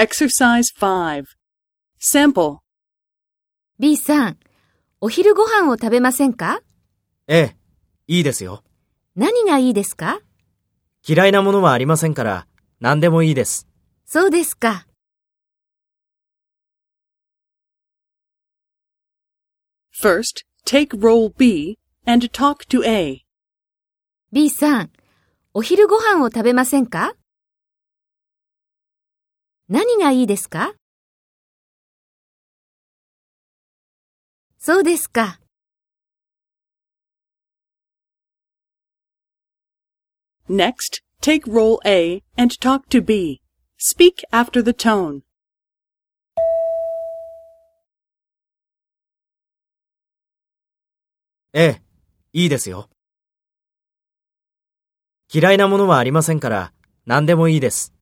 Exercise 5. Sample. B さん、お昼ご飯を食べませんか？ええ、いいですよ。何がいいですか？嫌いなものはありませんから、何でもいいです。そうですか。First, take role B and talk to A. B さん、お昼ご飯を食べませんか？何がいいですかそうですか。Next, take role A and talk to B. Speak after the tone. ええ、いいですよ。嫌いなものはありませんから、何でもいいです。